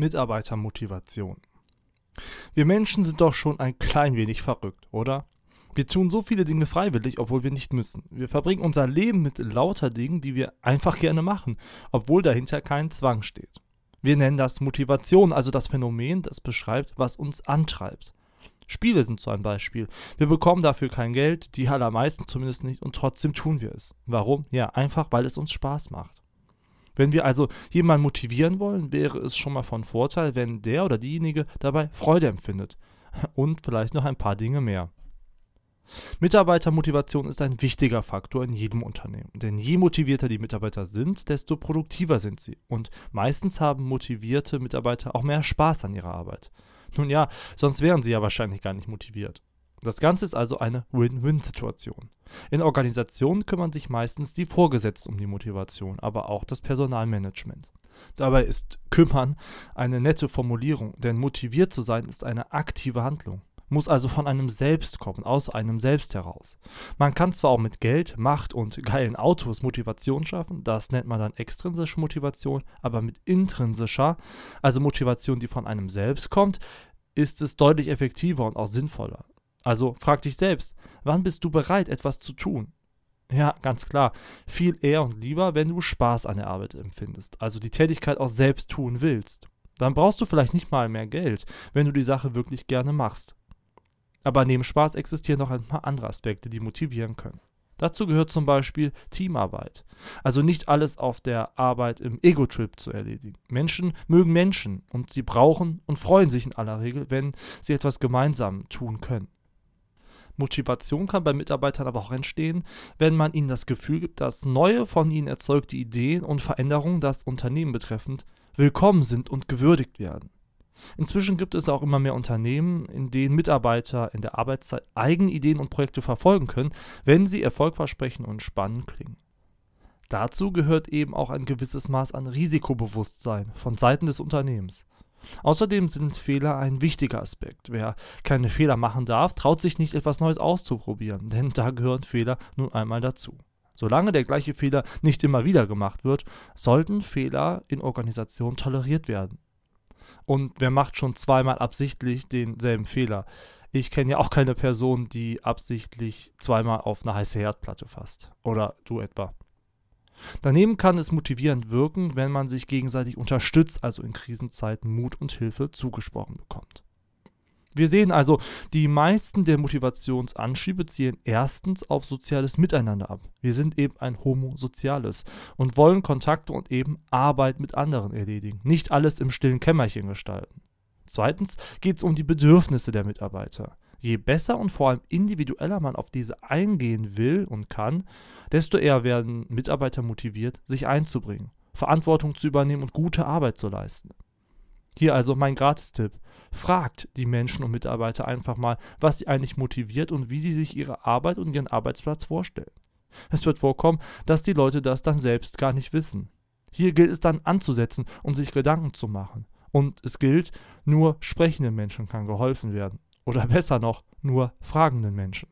Mitarbeitermotivation. Wir Menschen sind doch schon ein klein wenig verrückt, oder? Wir tun so viele Dinge freiwillig, obwohl wir nicht müssen. Wir verbringen unser Leben mit lauter Dingen, die wir einfach gerne machen, obwohl dahinter kein Zwang steht. Wir nennen das Motivation, also das Phänomen, das beschreibt, was uns antreibt. Spiele sind so ein Beispiel. Wir bekommen dafür kein Geld, die allermeisten zumindest nicht, und trotzdem tun wir es. Warum? Ja, einfach, weil es uns Spaß macht. Wenn wir also jemanden motivieren wollen, wäre es schon mal von Vorteil, wenn der oder diejenige dabei Freude empfindet. Und vielleicht noch ein paar Dinge mehr. Mitarbeitermotivation ist ein wichtiger Faktor in jedem Unternehmen. Denn je motivierter die Mitarbeiter sind, desto produktiver sind sie. Und meistens haben motivierte Mitarbeiter auch mehr Spaß an ihrer Arbeit. Nun ja, sonst wären sie ja wahrscheinlich gar nicht motiviert. Das Ganze ist also eine Win-Win-Situation. In Organisationen kümmern sich meistens die Vorgesetzten um die Motivation, aber auch das Personalmanagement. Dabei ist kümmern eine nette Formulierung, denn motiviert zu sein ist eine aktive Handlung, muss also von einem selbst kommen, aus einem selbst heraus. Man kann zwar auch mit Geld, Macht und geilen Autos Motivation schaffen, das nennt man dann extrinsische Motivation, aber mit intrinsischer, also Motivation, die von einem selbst kommt, ist es deutlich effektiver und auch sinnvoller. Also frag dich selbst, wann bist du bereit, etwas zu tun? Ja, ganz klar, viel eher und lieber, wenn du Spaß an der Arbeit empfindest, also die Tätigkeit auch selbst tun willst. Dann brauchst du vielleicht nicht mal mehr Geld, wenn du die Sache wirklich gerne machst. Aber neben Spaß existieren noch ein paar andere Aspekte, die motivieren können. Dazu gehört zum Beispiel Teamarbeit. Also nicht alles auf der Arbeit im Ego-Trip zu erledigen. Menschen mögen Menschen und sie brauchen und freuen sich in aller Regel, wenn sie etwas gemeinsam tun können. Motivation kann bei Mitarbeitern aber auch entstehen, wenn man ihnen das Gefühl gibt, dass neue von ihnen erzeugte Ideen und Veränderungen das Unternehmen betreffend willkommen sind und gewürdigt werden. Inzwischen gibt es auch immer mehr Unternehmen, in denen Mitarbeiter in der Arbeitszeit eigene Ideen und Projekte verfolgen können, wenn sie erfolgversprechend und spannend klingen. Dazu gehört eben auch ein gewisses Maß an Risikobewusstsein von Seiten des Unternehmens. Außerdem sind Fehler ein wichtiger Aspekt. Wer keine Fehler machen darf, traut sich nicht etwas Neues auszuprobieren, denn da gehören Fehler nun einmal dazu. Solange der gleiche Fehler nicht immer wieder gemacht wird, sollten Fehler in Organisationen toleriert werden. Und wer macht schon zweimal absichtlich denselben Fehler? Ich kenne ja auch keine Person, die absichtlich zweimal auf eine heiße Herdplatte fasst. Oder du etwa. Daneben kann es motivierend wirken, wenn man sich gegenseitig unterstützt, also in Krisenzeiten Mut und Hilfe zugesprochen bekommt. Wir sehen also, die meisten der Motivationsanschiebe zielen erstens auf soziales Miteinander ab. Wir sind eben ein Homo soziales und wollen Kontakte und eben Arbeit mit anderen erledigen, nicht alles im stillen Kämmerchen gestalten. Zweitens geht es um die Bedürfnisse der Mitarbeiter. Je besser und vor allem individueller man auf diese eingehen will und kann, desto eher werden Mitarbeiter motiviert, sich einzubringen, Verantwortung zu übernehmen und gute Arbeit zu leisten. Hier also mein Gratistipp. Fragt die Menschen und Mitarbeiter einfach mal, was sie eigentlich motiviert und wie sie sich ihre Arbeit und ihren Arbeitsplatz vorstellen. Es wird vorkommen, dass die Leute das dann selbst gar nicht wissen. Hier gilt es dann anzusetzen und sich Gedanken zu machen. Und es gilt, nur sprechenden Menschen kann geholfen werden. Oder besser noch, nur fragenden Menschen.